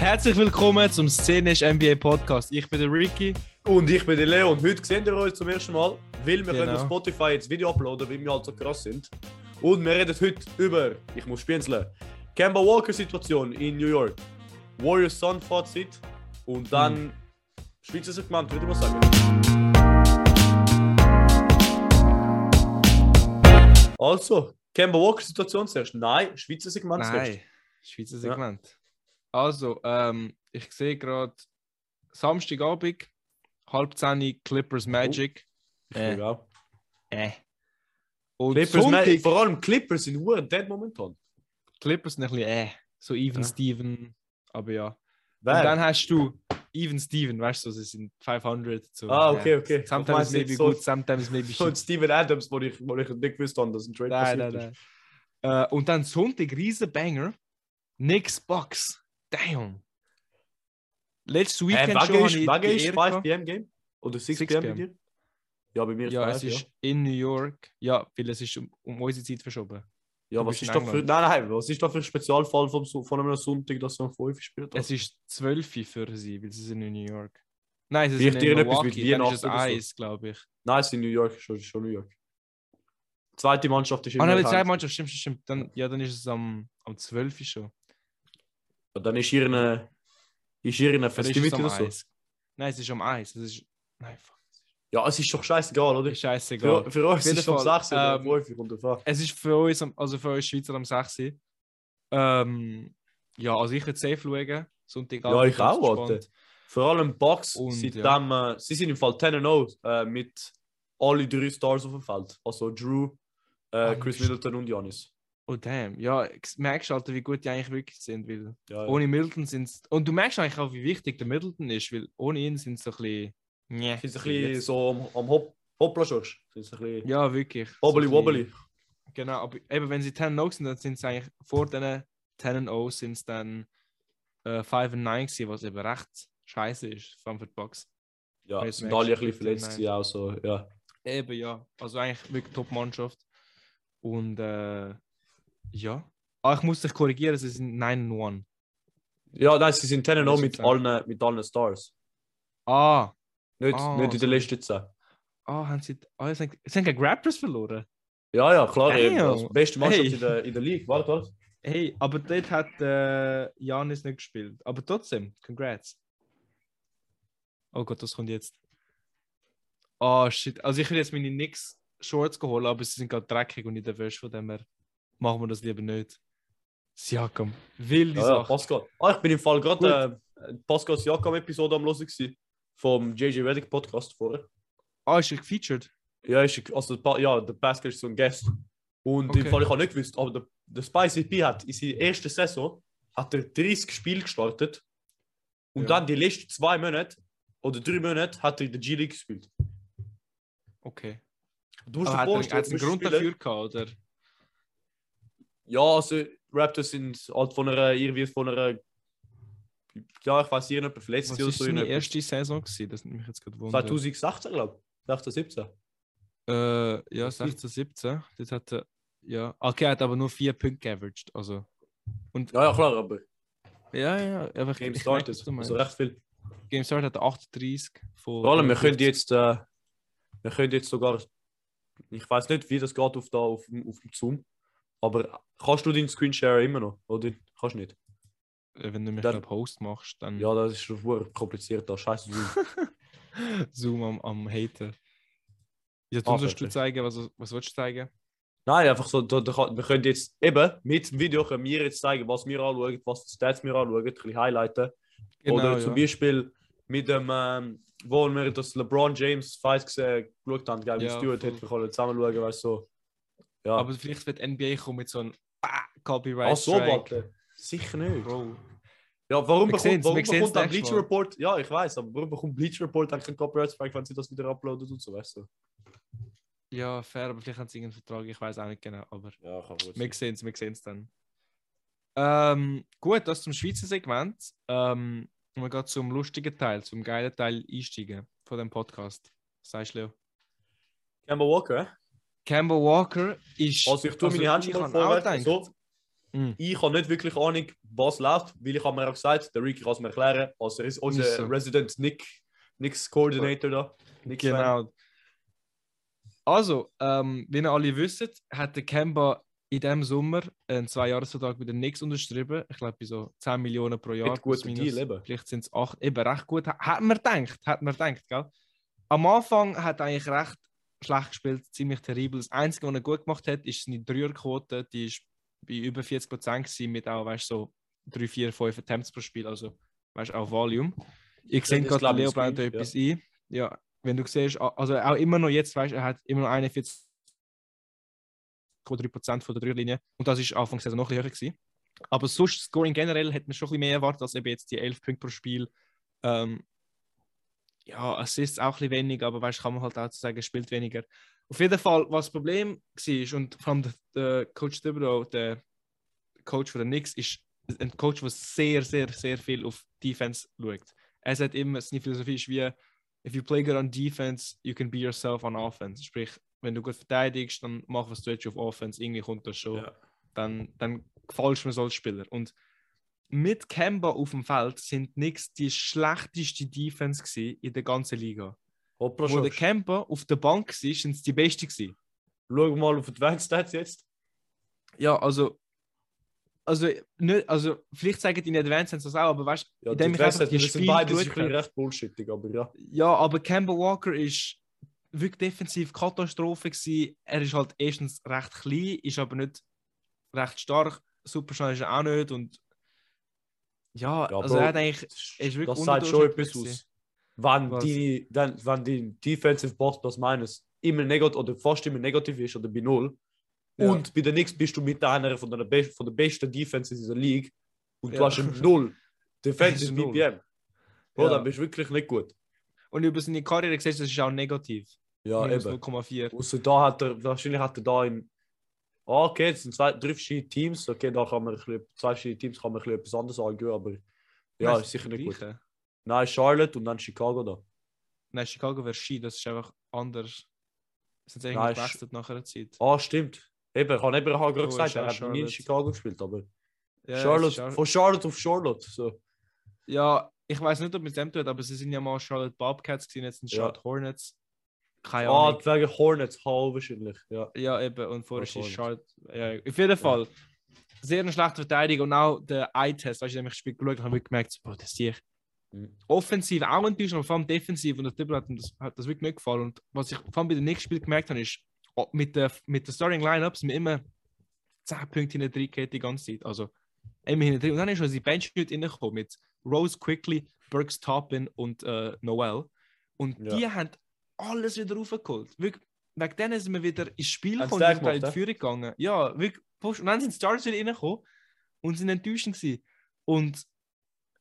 Herzlich willkommen zum Szenisch NBA Podcast. Ich bin der Ricky. Und ich bin der Leo und heute sehen wir uns zum ersten Mal, weil wir können Genau. auf Spotify jetzt Video uploaden, weil wir halt so krass sind. Und wir reden heute über, ich muss spienzeln, Kemba Walker Situation in New York, Warriors Sun Fazit und dann Hm. Schweizer Segment, würde ich mal sagen. Also, Kemba Walker Situation zuerst. Nein, Schweizer Segment zuerst. Nein, Schweizer Segment. Also, ähm, ich sehe gerade Samstagabend, halb zehn Clippers Magic. Äh. Äh, äh. Und Clippers, Sonntag, Ma- vor allem Clippers sind hure dead momentan. Clippers sind ein bisschen äh, so Even Ja. Steven, aber ja. Wer? Und dann hast du Even Steven, weißt du, so, sie sind 500. So, Ah, okay, okay. Sometimes Ich maybe so- good, sometimes maybe So shit. Steven Adams, wo ich, wo ich nicht gewusst habe, dass ein Trade Nein, passiert nein, ist. nein. Äh, und dann Sonntag, riesen Banger. Knicks Bucks. Damn. Letztes Äh, Weekend Wege schon ist, die ist Ehre 5 gehabt. pm Game? Oder 6, 6 pm bei dir? Ja, bei mir ist Ja, 5, es ja. ist in New York. Ja, weil es ist um, um unsere Zeit verschoben. Ja, du was ist da für. Nein, nein, was ist da für ein Spezialfall vom, von einem Sonntag, dass du um 5 spielt? Es ist 12 für sie, weil sie sind in New York. Nein, sie Vielleicht sind in Milwaukee. Dann ist es Weihnachten oder so. Eis, glaube ich. Nein, es ist in New York, schon, schon New York. Zweite Mannschaft ist in Ah, nein, New die zweite York. Mannschaft, stimmt, stimmt, stimmt. Dann, ja, dann ist es am, am 12 schon. Und Dann ist hier eine. Ist hier eine am oder so. Eis. Nein, es ist am Eis. Es ist... Nein, fuck. Ja, es ist doch scheißegal, oder? Scheißegal. Für, für uns ist es um Fall, 6 oder ähm, 5 und davon. Es ist für uns, also für uns Schweizer am 6. Ähm, ja, also ich würde safe schauen. Sonntagabend. Ja, ich auch. Alter. Vor allem Und, seitdem, äh, sie sind im Fall 10-0 äh, mit alle drei Stars auf dem Feld. Also Drew, äh, Chris. Middleton und Janis. Oh damn. Ja, merkst du, Alter, wie gut die eigentlich wirklich sind. Weil Ja, ja. ohne Middleton sind es. Und du merkst eigentlich auch, wie wichtig der Middleton ist, weil ohne ihn sind sie so ein bisschen. Nee, Sind sie ein bisschen so am, am Hop Hoppla bisschen Ja, wirklich. wobbly so wobbly. Genau, aber eben wenn sie 10 0 sind, dann sind sie eigentlich vor diesen 10 0 sind es dann äh, 5 und 9 gewesen, was eben recht scheiße ist, vor allem für die Bucks. Ja, Jetzt sind alle ein bisschen verletzt gewesen, auch so, ja. Eben, ja. Also eigentlich wirklich Top-Mannschaft. Und äh, ja. Ah, ich muss dich korrigieren, sie sind 9 und 1. Ja, nein, sie sind 10-0 Das mit ist allen, mit allen Stars. Ah, Nicht, Ah, nicht in der letzten 10. ah, haben sie. Ah, sie haben, sie haben gegen Raptors verloren. Ja, ja, klar. Eben, also beste Mannschaft Hey. in, der, in der League. Warte, warte. Hey, aber dort hat äh, Janis nicht gespielt. Aber trotzdem, congrats. Oh Gott, das kommt jetzt. Oh shit. Also ich will jetzt meine Knicks Shorts geholt, aber sie sind gerade dreckig und nicht nervös, von dem her machen wir das lieber nicht. Siakam, wilde Ja, Sache. Pascal. Ah, ich bin im Fall gerade äh, Pascal Siakam-Episode am Hören gewesen. Vom JJ Reddick Podcast vorher. Ah, ist er gefeatured? Ja, ist, also, ja, der Pascal ist so ein Guest. Und im Okay. Fall, ich habe nicht gewusst, aber der, der Spicy P hat in seiner ersten Saison hat er 30 Spiele gestartet. Und Ja. dann die letzten zwei Monate oder drei Monate hat er in der G-League gespielt. Okay. Du musst Aber dir hat er, vorstellen, hat er einen Grund dafür gehabt, oder? Ja, also Raptors sind halt von einer, irgendwie von einer, ja, ich weiß, irgendjemand verletzt oder war so. seine in erste Saison? Gewesen? Das nimmt mich jetzt gerade wundern. 2016, glaube ich. 16, 17. Äh, ja, 16, 17. Das hat er, ja. Okay, er hat aber nur vier Punkte geaveraged. Also. Und, Ja, ja, klar, aber ja, ja, einfach Game ich started. was du Also recht viel. Game Start hat er 38 von. Vor allem, wir können 53. jetzt, äh, wir können jetzt sogar, ich weiß nicht, wie das geht auf, da, auf, auf dem Zoom, aber kannst du deinen Screenshare immer noch? Oder kannst du nicht? Äh, Wenn du mich Dann- Host machst, dann Ja, das ist schon kompliziert, da scheiße Zoom. Zoom am, am Hater. Ja, du Ah, sollst du zeigen, was, was willst du zeigen? Nein, einfach so, da, da, wir können jetzt eben mit dem Video können wir jetzt zeigen, was wir anschauen, was für Stats wir anschauen, ein bisschen highlighten. Oder zum ja. Beispiel mit dem, ähm, wo wir das LeBron James Fight gesehen, geschaut haben, gegen Ja, Stewart, hätten wir können zusammen schauen, weißt du. So. Ja. Aber vielleicht wird NBA kommen mit so einem ah, Copyright. Ach so, warte. Sicher nicht. Bro. Ja, warum Wir bekommt, warum bekommt dann Bleacher. Report? Ja, ich weiß, aber warum bekommt Bleacher Report eigentlich keinen Copyright Strike, wenn sie das wieder uploadet und so, weißt du? Ja, fair, aber vielleicht haben sie irgendeinen Vertrag, ich weiß auch nicht genau. Aber Ja, kann gut wir sehen es, wir sehen es dann. Ähm, gut, das zum Schweizer Segment. Ähm, wir gehen zum lustigen Teil, zum geilen Teil einsteigen von dem Podcast. Was sagst du, Leo? Kemba Walker, Kemba Walker ist. Also ich tue meine Hände vorwärts. So. Mm. Ich habe nicht wirklich Ahnung, was läuft, weil ich habe mir auch gesagt, der Ricky kann es mir erklären, also er ist unser so. Resident Nick, Nicks Coordinator da. Fan. Genau. Also, ähm, wie ihr alle wisst, hat der Kemba in diesem Sommer einen Zweijahresvertrag mit den Knicks unterschrieben. Ich glaube, bei so 10 Millionen pro Jahr. Guter plus Deal, eben. Vielleicht sind es 8. Eben recht gut. Hat man gedacht, hat man gedacht, gell? Am Anfang hat er eigentlich recht schlecht gespielt, ziemlich terribel. Das Einzige, was er gut gemacht hat, ist seine Dreierquote. Die ist bei über 40 Prozent mit auch, weißt du, so 3, 4, 5 Attempts pro Spiel. Also, weißt du, auch Volume. Ich sehe gerade, Leo blendet Screen, etwas ein. Ja, wenn du siehst, also auch immer noch jetzt, weißt du, er hat immer noch 41 3% von der Dreierlinie. Und das ist Anfang Saison noch ein bisschen höher gewesen. Aber sonst, Scoring generell hätte man schon ein bisschen mehr erwartet, als eben jetzt die 11 Punkte pro Spiel. Ähm, ja, Assists auch ein bisschen weniger, aber weißt, kann man halt auch sagen, spielt weniger. Auf jeden Fall, was das Problem war, und vor allem der, der Coach Thibodeau, der Coach von den Knicks, ist ein Coach, der sehr, sehr, sehr viel auf Defense schaut. Er sagt immer, seine Philosophie ist wie, if you play good on defense, you can be yourself on offense. Sprich, wenn du gut verteidigst, dann mach was du willst auf Offense, irgendwie kommt das schon. Ja. Dann, dann gefällst du mir so als Spieler. Und mit Kemba auf dem Feld sind Knicks die schlechteste Defense in der ganzen Liga. Hoppla, Wo der. Kemba auf der Bank war, sind es die Beste gewesen. Schau mal auf Advanced Stats jetzt. Ja, also. Also, nicht, also vielleicht sagen die in Advanced Stats das auch, aber weißt Ja, in die Advanced Stats, sind beide recht bullshittig, aber ja. Ja, aber Kemba Walker ist wirklich defensiv Katastrophe gewesen. Er ist halt erstens recht klein, ist aber nicht recht stark. Super schnell ist er auch nicht und ja, Ja, also Bro, er hat eigentlich ist wirklich das sagt schon etwas aus. Wenn Was? die, wenn, wenn die Defensive Box plus minus immer negativ oder fast immer negativ ist oder bei null Ja. und bei der Knicks bist du mit einer von der, Be von der besten Defenses in dieser League und du Ja. hast ein null Defensive. BPM. Bro, Ja. dann bist du wirklich nicht gut. Und über seine Karriere gesehen, das ist auch negativ. Ja, Minus eben. 0,4. Außer da hat er, wahrscheinlich hat er da in. Ah, okay, es sind zwei, drei verschiedene Teams. Okay, da kann man ein bisschen, zwei verschiedene Teams kann man ein bisschen etwas anderes angehen, aber ja, Nein, ist sicher nicht gut. Gleiche. Nein, Charlotte und dann Chicago da. Nein, Chicago wäre Ski, das ist einfach anders. Sind sie Nein, irgendwie gewechselt nach einer Zeit. Ah, stimmt. Eben, ich habe eben gerade Oh, gesagt, er hat nie in. Chicago gespielt, aber Ja, Charlotte, auch- von Charlotte auf Charlotte. So. Ja, ich weiß nicht, ob mit dem tut, aber sie sind ja mal Charlotte Bobcats gewesen, jetzt sind Ja. Charlotte Hornets. Keine Ah, Ahnung. wegen Hornets, Hall wahrscheinlich. Ja. Ja, eben, und vorher Oh, ist. Charlotte. Ja, auf jeden Fall. Sehr eine schlechte Verteidigung und auch der Eye-Test, weißt du, ich habe geschaut und habe gemerkt, boah, das sehe ich. Mhm. Offensiv auch enttäuscht, aber vor allem defensiv und der Tippel hat, das, hat das wirklich nicht gefallen. Und was ich vor allem bei dem nächsten Spiel gemerkt habe, ist, oh, mit der, mit der Starting Lineup sind wir immer 10 Punkte hinter drin gehabt die ganze Zeit. Also immer hinter drin. Und dann ist unsere Bench nicht reingekommen mit Rose Quickly, Burks Toppin und äh, Noel. Und Ja. die haben alles wieder raufgeholt. Wirklich, wegen denen sind wir wieder ins Spiel gekommen und in die Führung gegangen. Ja, wirklich. Und dann sind die Stars wieder reingekommen und sind enttäuschend gewesen. Und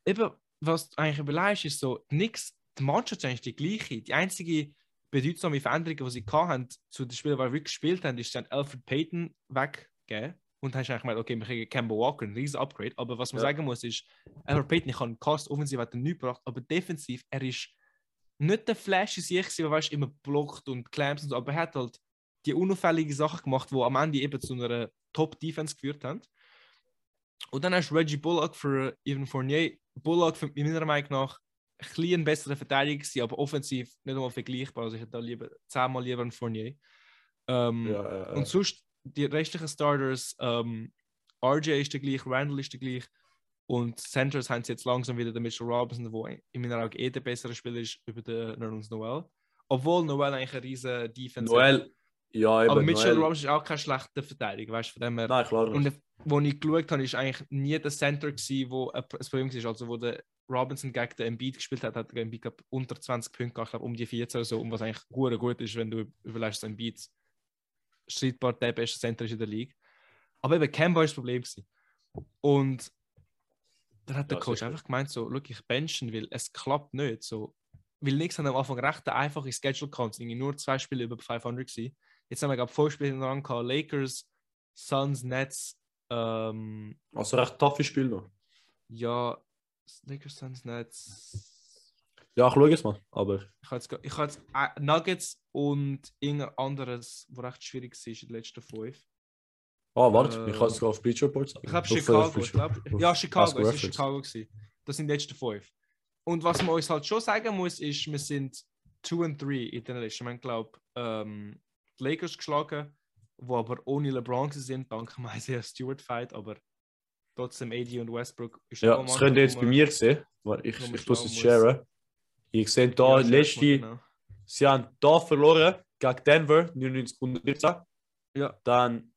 eben, was du eigentlich überlegst, ist so, nix, die Mannschaft ist eigentlich die gleiche. Die einzige bedeutsame Veränderung, die sie hatten zu den Spielen, die wir wirklich gespielt haben, ist, haben Alfred Payton weggegeben. Und dann hast du eigentlich gemeint, okay, wir kriegen Kemba Walker, ein riesen Upgrade. Aber was man Ja. sagen muss, ist, Alfred Payton, ich kann Cast offensiv hat er nichts gebracht, aber defensiv, er ist nicht der Flash in sich, der weißt, immer blockt und clamps und so, aber er hat halt die unauffälligen Sachen gemacht, die am Ende eben zu einer Top-Defense geführt haben. Und dann hast du Reggie Bullock für Evan Fournier. Bullock, für, in meiner Meinung nach, ein bisschen besserer Verteidiger gewesen, aber offensiv nicht einmal vergleichbar. Also ich hätte da lieber zehnmal lieber einen Fournier. Ähm, Ja, ja, ja. Und sonst die restlichen Starters, ähm, RJ ist der gleich, Randall ist der gleich. Und Centers haben sie jetzt langsam wieder den Mitchell Robinson, der in meiner Augen eh der bessere Spieler ist über den Nerlens Noel. Obwohl Noel eigentlich eine riesen Defense hat. Noel, ja, eben. Aber Mitchell Noel. Robinson ist auch kein schlechter Verteidiger, weißt du, von dem her. Nein, klar Und wo ich geschaut habe, ist eigentlich nie der Center gewesen, wo ein Problem war. Also wo der Robinson gegen den Embiid gespielt hat, hat der Embiid glaub, unter 20 Punkte gehabt, ich glaube um die 14 oder so, und was eigentlich gut, gut ist, wenn du überlegst, dass Embiid streitbar der beste Center ist in der Liga. Aber eben Kemba ist das Problem gewesen. Und dann hat der Ja, Coach sicher. einfach gemeint, so, schau, ich benchen will, es klappt nicht. So, weil nichts haben am Anfang recht eine einfache Schedule sind irgendwie nur zwei Spiele über 500 gewesen. Jetzt haben wir, glaube ich, fünf Spiele hintereinander gehabt. Lakers, Suns, Nets, ähm, Also recht toughes Spiel noch. ja, Lakers, Suns, Nets. Ja, ich schaue es mal. Aber Ich habe jetzt, ich habe jetzt äh, Nuggets und irgendein anderes, wo recht schwierig war in den letzten fünf. Ah, warte, Äh, ich kann es sogar auf Bleacher Report sagen. Ich glaube Auf, äh, Chicago. Ich glaub, ja, Chicago. Es war. Chicago. Gewesen. Das sind die letzten fünf. Und was man uns halt schon sagen muss, ist, wir sind 2 und 3 in den letzten. Wir haben, glaube ähm, die Lakers geschlagen, wo aber ohne LeBron sind, dank dem Isaiah Stewart Fight, aber trotzdem AD und Westbrook ist Ja, das könnt ihr jetzt bei mir sehen. Warte, Ich, ich muss es sharen. Ihr seht da, Ja, letzte, genau. sie haben da verloren gegen Denver, 99 114. Ja. Dann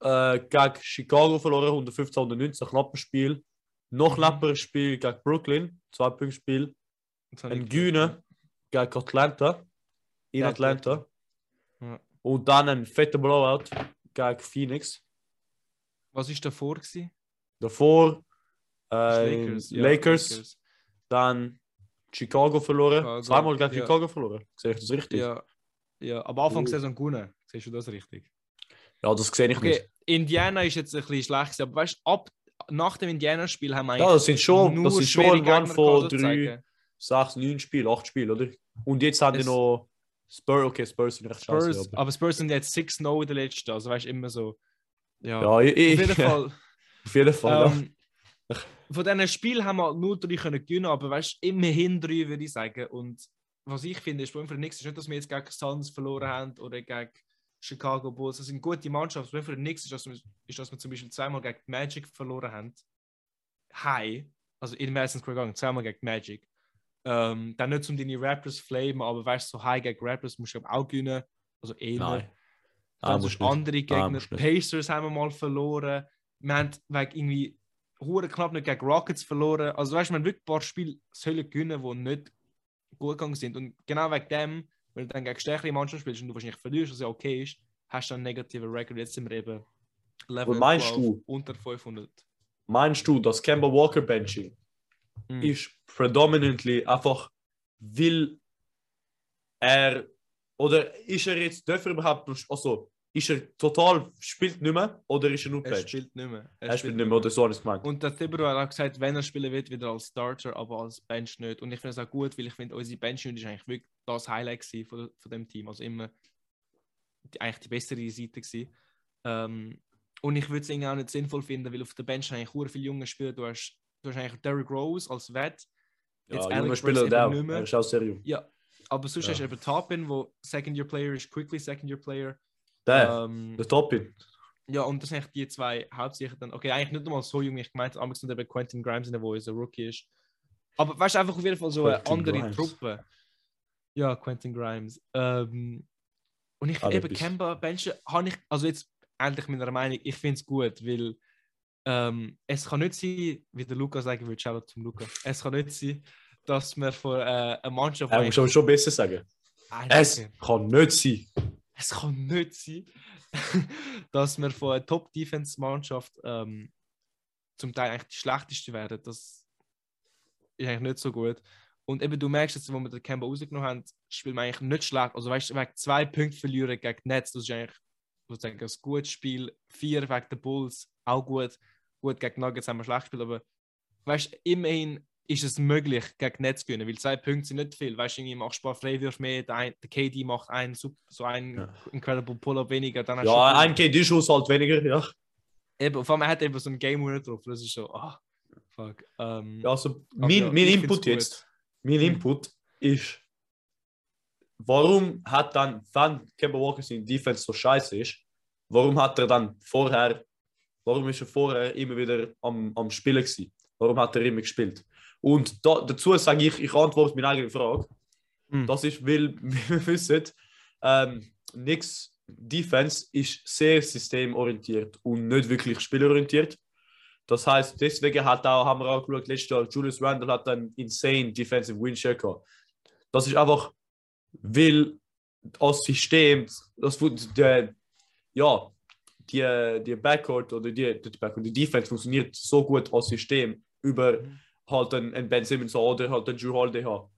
äh, gegen Chicago verloren, 115 119, knappes Spiel. Noch Mhm. knapperes Spiel gegen Brooklyn, zwei Punkte Spiel. Ein Güne gegen Atlanta, in Ja, Atlanta. Ja. Und dann ein fetter Blowout gegen Phoenix. Was ist davor gewesen? Davor äh, Lakers. ja, Lakers, dann Chicago verloren. Chicago, Zweimal gegen. Chicago verloren. Sehe ich das richtig? Ja, ja, aber Anfang der Saison gewonnen. Siehst du das richtig? Ja, das sehe ich Okay, nicht. Indiana ist jetzt ein bisschen schlecht, aber weißt du, ab nach dem Indiana-Spiel haben wir Ja, das sind schon, das sind schon ein von drei, sechs, neun Spiele, acht Spiele, oder? Und jetzt haben die Es- noch Spurs, okay, Spurs sind recht Spurs, scheiße. Aber, aber Spurs sind jetzt 6-0 in der letzten, also weißt du, immer so. Ja, ja, ich, auf jeden Fall. auf jeden Fall. ja. ähm, von diesen Spielen haben wir nur drei können gewinnen, aber weißt du, immerhin drei, würde ich sagen. Und was ich finde, ist, für nichts ist nicht, dass wir jetzt gegen Suns verloren haben oder gegen Chicago Bulls. Das sind gute Mannschaften. Das für nichts ist, dass wir, ist, dass wir zum Beispiel zweimal gegen Magic verloren haben. High, also in Madison Square Garden, zweimal gegen Magic. Ähm, dann nicht um deine Raptors flamen, aber weißt du, so High gegen Raptors musst du auch gewinnen. Also eher. Nein. Dann Nein, nicht. andere Nein, Gegner. nicht. Pacers haben wir mal verloren. Wir haben wegen irgendwie hure knapp nicht gegen Rockets verloren. Also weißt du, wir haben wirklich ein paar Spiele sollen gewinnen, die nicht gut gegangen sind. Und genau wegen dem, weil du dann gegen stärkere Mannschaften spielst und du wahrscheinlich verlierst, was ja okay ist, hast du einen negativen Record. Jetzt sind wir eben Level Und meinst 12 du- unter 500. Meinst du, dass Kemba Walker Benching Mhm. ist predominantly einfach, weil er oder ist er jetzt darf er überhaupt also ist er total spielt nicht mehr oder ist er nur Er Bench? spielt nicht mehr. Er spielt nicht mehr oder so habe ich gemeint. Und der Thibodeau hat auch gesagt, wenn er spielen wird, wieder als Starter, aber als Bench nicht. Und ich finde es auch gut, weil ich finde, unsere Bench ist eigentlich wirklich das Highlight von, von dem Team. Also immer die, eigentlich die bessere Seite gewesen. Ähm, und ich würde es irgendwie auch nicht sinnvoll finden, weil auf der Bench eigentlich sehr viele junge Spieler. Du hast, du hast eigentlich Derrick Rose als Vet. Ja, Alex junger Spieler mehr. Er ist auch sehr jung. Ja, aber sonst Ja. hast du eben Tapin, wo Second Year Player ist, Quickly Second Year Player. Der, Ähm, der Topin. ja, und das sind eigentlich die zwei hauptsächlich dann. Okay, eigentlich nicht nochmal so jung, ich habe, aber sind eben Quentin Grimes, der wo unser Rookie ist. Aber weißt du, einfach auf jeden Fall so eine andere Grimes. Truppe. Ja, Quentin Grimes. Ähm, und ich finde eben. Kemba Benchen, habe ich, also jetzt endlich meiner Meinung, ich finde es gut, weil ähm, es kann nicht sein, wie der Luca sagen würde, Shoutout zum Luca, es kann nicht sein, dass wir von äh, einer Mannschaft. Er muss schon besser sagen. Es kann nicht sein. Es kann nicht sein, dass wir von einer Top-Defense-Mannschaft ähm, zum Teil eigentlich die schlechteste werden. Das ist eigentlich nicht so gut. Und eben, du merkst jetzt, wo wir den Kemba rausgenommen haben, spielt man eigentlich nicht schlecht. Also, weißt du, wegen zwei Punkten verlieren gegen Nets, das ist eigentlich sozusagen ein gutes Spiel. Vier wegen der Bulls, auch gut. Gut, gegen Nuggets haben wir schlecht gespielt, aber weißt du, immerhin ist es möglich, gegen Nets zu gewinnen, weil zwei Punkte sind nicht viel. Weißt du, irgendwie machst du ein paar Freiwürfe mehr, der, ein, KD macht einen, so einen Ja. Incredible Pull-Up weniger. Dann Ja, ein KD-Schuss halt weniger, ja. Eben, vor allem er hat eben so einen Game Winner drauf. Das ist so, ah, fuck. Ähm, ja also, mein, ja, mein Input jetzt, mein Mhm. Input ist, warum hat dann, wenn Kemba Walker sein Defense so scheiße ist, warum hat er dann vorher, warum ist er vorher immer wieder am, am Spielen gewesen? Warum hat er immer gespielt? Und da, dazu sage ich, ich antworte meine eigene Frage. Mhm. Das ist, weil wir wissen, ähm, nix Defense ist sehr systemorientiert und nicht wirklich spielorientiert. Das heißt, deswegen hat auch, haben wir auch geschaut, letztes Jahr, Julius Randle hat einen insane defensive win share gehabt. Das ist einfach, weil das System, das, der, ja, die, die Backcourt oder die, die, Backcourt, die Defense funktioniert so gut als System über Mhm. Halt einen, einen Ben Simmons oder halt einen Drew Holiday haben.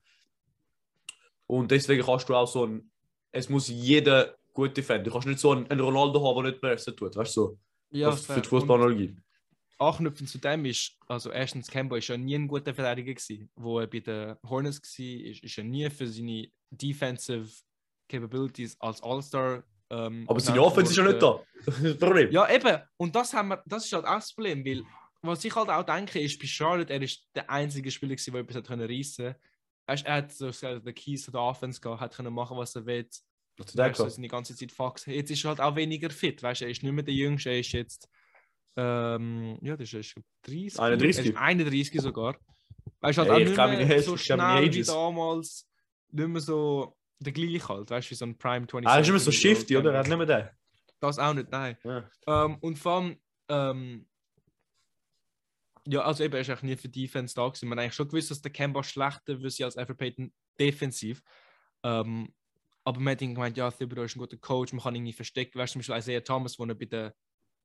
Und deswegen kannst du auch so ein, es muss jeder gut defenden. Du kannst nicht so einen, einen Ronaldo haben, der nicht pressen tut, weißt du, so, ja, für fair. die Fußballanalogie. Anknüpfend zu dem ist, also erstens, Kemba ist ja nie ein guter Verteidiger gewesen. Wo er bei den Hornets war, ist, ist er nie für seine defensive Capabilities als All-Star Ähm, Aber seine Offense ist ja nicht da. Das ist das Problem. Ja, eben. Und das, haben wir, das ist halt auch das Problem, weil was ich halt auch denke, ist, bei Charlotte, er ist der einzige Spieler, gewesen, der etwas hat können reissen konnte. Er hat so gesagt, den Keys der Offense gehabt, hat können machen, was er will. Das Weißt du, seine ganze Zeit Fax. Jetzt ist er halt auch weniger fit. Weißt du, er ist nicht mehr der Jüngste, er ist jetzt. Ähm, ja, das ist 30. 31. Er ist 31 sogar. Weißt du, halt Ey, auch ich nicht kann mich mehr nicht- so schnell wie damals. Nicht mehr so der gleiche halt. Weißt du, wie so ein Prime 20. Er ist immer so shifty, oder? Er hat nicht mehr den. Das auch nicht, nein. Ja. Ähm, und vor allem, ähm, ja, also eben, er ist eigentlich nie für Defense da gewesen. Man hat eigentlich schon gewusst, dass der Kemba schlechter wird als Alfred Payton defensiv. Ähm, aber man hat irgendwie gemeint, ja, Thibodeau ist ein guter Coach, man kann ihn irgendwie verstecken. Weißt du, zum Beispiel Isaiah Thomas, wo er bei den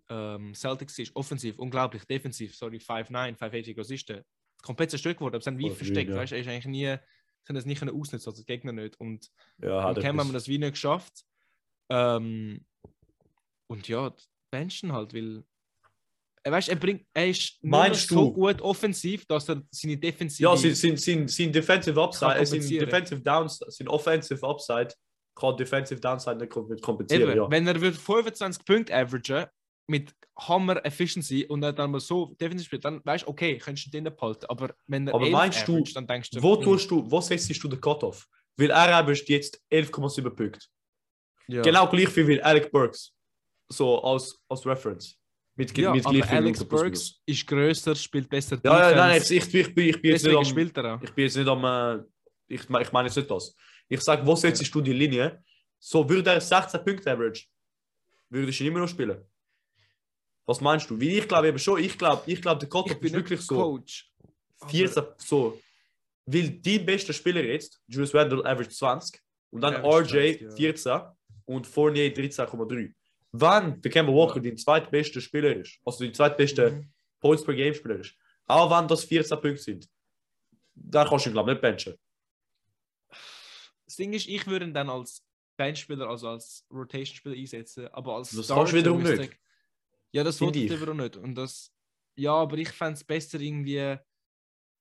ähm, Celtics ist, offensiv, unglaublich, defensiv, sorry, 5'9, 5'80, was ist der? Komplett zerstört worden, aber sie haben wie versteckt, ja. weißt du, er ist eigentlich nie, können das nicht ausnutzen, also die Gegner nicht. Und Ja, und hat Cam haben wir das wie nicht geschafft. Ähm, und ja, die Benchen halt, weil. Er, weißt, er, bringt, er ist so du- gut offensiv, dass er seine Defensive. Ja, sein, sein, sein, sein Defensive Upside, äh, sein. Defensive Downside, sein Offensive Upside kann Defensive Downside nicht kom- kompensieren. Eben, ja. Wenn er wird 25 Punkte averagen mit Hammer Efficiency und er dann mal so defensiv spielt, dann weißt du, okay, könntest du den behalten. Aber wenn er Aber 11 meinst du, averaged, dann denkst du, Wo tust du, wo setzt du den Cut-Off? Weil er averaged jetzt 11,7 Punkte. ja. Genau gleich viel wie Alec Burks. So als, als Reference. Mit, Ja, mit aber Alex Burks ist größer, spielt besser. Ja, ja, nein, Defense, ich, ich, ich, bin- ich bin jetzt nicht am, auch. ich bin jetzt nicht am, äh, ich, ich meine jetzt nicht das. Ich sage, wo setzt du die Linie? So würde er 16 Punkte average, würdest du ihn immer noch spielen. Was meinst du? Wie ich glaube eben schon, ich glaube, ich glaube, der Ich bin ist wirklich so. Coach. aber- 14, so. Weil die beste Spieler jetzt, Julius Randle average 20 und dann Average RJ 20, ja. 14 und Fournier 13,3. Wann der Kemba Walker dein zweitbester Spieler ist, also dein zweitbester Mhm. Points per Game Spieler ist, auch wenn das 14 Punkte sind, dann kannst du ihn glaube ich nicht benchen. Das Ding ist, ich würde ihn dann als Benchspieler, also als Rotation-Spieler einsetzen, aber als Das kannst du wiederum nicht. ich- Ja, das wollte ich wiederum nicht. Und das, ja, aber ich fände es besser irgendwie.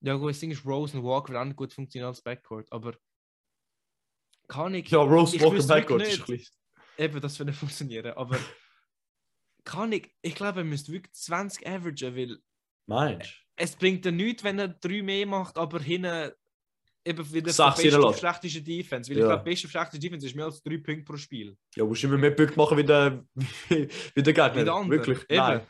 Ja, gut, das Ding ist, Rose und Walker werden auch nicht gut funktionieren als Backcourt, aber kann ich. Ja, Rose Ich Walker Backcourt ist ein bisschen. Eben, das würde funktionieren, aber kann ich. Ich glaube, er müsste wirklich 20 averagen, weil Meinst es bringt ja nichts, wenn er drei mehr macht, aber hinten eben wieder Sechs beste reinlässt. auf schlechteste Defense. Weil Ja. ich glaube, beste auf schlechteste Defense ist mehr als drei Punkte pro Spiel. du? Ja, musst immer mehr Punkte machen wie der, wie Gegner. Wie der andere. Wirklich? Eben. Nein.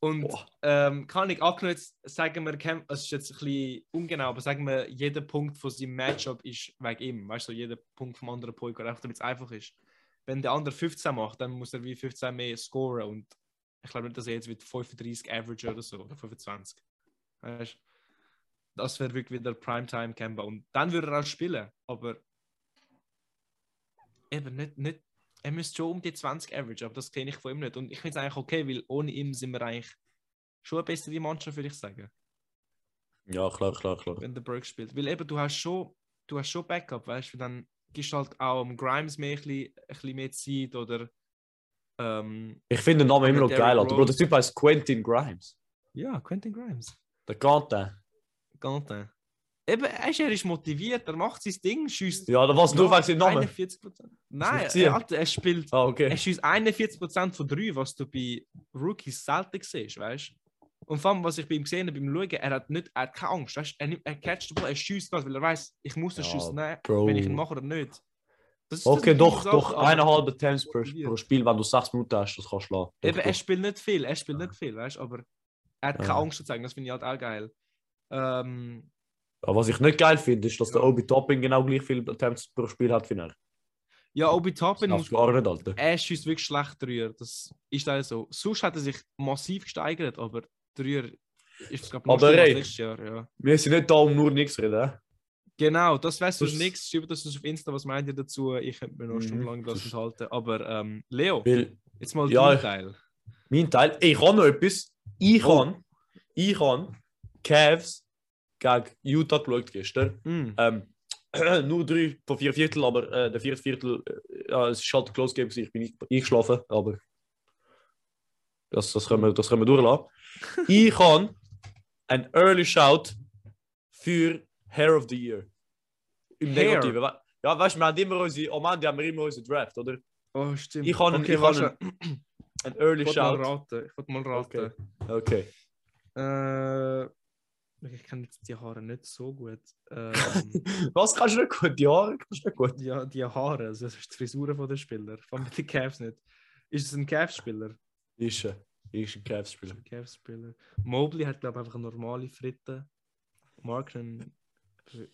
Und ähm, kann ich angenommen, jetzt sagen wir, Cam- es ist jetzt ein bisschen ungenau, aber sagen wir, jeder Punkt von seinem Matchup ist wegen ihm. Weißt du, so jeder Punkt vom anderen Point, einfach damit es einfach ist. Wenn der andere 15 macht, dann muss er wie 15 mehr scoren. Und ich glaube nicht, dass er jetzt mit 35 Average oder so, oder 25. Weißt du? Das wäre wirklich wieder Primetime Kemba. Und dann würde er auch spielen. Aber eben nicht, nicht er müsste schon um die 20 Average, aber das kenne ich von ihm nicht. Und ich finde es eigentlich okay, weil ohne ihm sind wir eigentlich schon eine bessere Mannschaft, würde ich sagen, Ja, klar, klar, klar. wenn der Burke spielt. Weil eben, du hast schon, du hast schon Backup, weißt du, dann gibst halt auch am Grimes mehr ein bisschen, ein bisschen mehr Zeit oder ähm, Ich finde den Namen immer noch geil, Alter. Bro, der Typ heißt Quentin Grimes. ja, Quentin Grimes. Der Quentin. Gantin. Eben, er ist, er ist motiviert, er macht sein Ding, schießt Ja, da was nur wegen seinem Namen. 41%. Nein, er, Alter, er spielt Ah, okay. Er schießt 41% von 3, was du bei Rookies selten siehst, weißt du? Und vor allem, was ich bei ihm gesehen habe, beim Schauen, er hat, nicht, er hat keine Angst, weißt? Er, nimmt, er catcht den Ball, er schießt das, weil er weiß, ich muss den Ja, Schuss nehmen, Bro. wenn ich ihn mache oder nicht. Das ist- das Okay, doch, eine doch. Sache, aber Eineinhalb Attempts pro, pro Spiel, wenn du sechs Minuten hast, das kannst du schlagen. Doch, Eben, er doch. spielt nicht viel, er spielt nicht viel, weißt du? Aber er hat keine Ja. Angst zu zeigen, das finde ich halt auch geil. Ähm, Aber was ich nicht geil finde, ist, dass Ja. der Obi Topping genau gleich viel Attempts pro Spiel hat wie er. ja, Obi Toppin Das muss gar nicht, Alter. er schießt wirklich schlecht Dreier. Das ist leider so. Sonst hat er sich massiv gesteigert, aber Dreier ist glaube Aber schlimmer als ey. letztes Jahr. Ja. Wir sind nicht da, um nur nichts zu reden. Genau, das sonst Das- nichts. Schreibt das uns auf Insta, was meint ihr dazu? Ich könnte mir noch Mhm, stundenlang das enthalten. Aber ähm, Leo, Weil jetzt mal Ja, dein ich- Teil. mein Teil, ich habe noch etwas. Ich Oh. habe, ich habe Cavs gegen Utah geschaut gestern. Mm. Ähm, nur drei von vier Viertel, aber äh, der vierte Viertel, äh, ja, es ist halt Close Game, ich bin nicht eingeschlafen, aber das, das, können wir, das können wir durchlassen. ich habe ein Early Shout für Hair of the Year. Im Hair? Negativen. Ja, weißt du, wir haben immer unsere, am Ende haben wir immer unsere Draft, oder? Oh, stimmt. Ich habe einen- okay, ich habe warte. Ein Early Ich wollte mal Shout. raten. Ich wollte mal raten. Okay. Äh, ich kenne die Haare nicht so gut. Ähm, Was kannst du nicht gut? Die Haare kannst du nicht gut. ja, die Haare, also das ist die Frisur von den Spieler. Vor allem die Cavs nicht. Ist es ein Cavs-Spieler? Ist er. Ist ein Cavs-Spieler. Cavs-Spieler. Mobley hat, glaube ich, einfach eine normale Fritte. Marken. Ich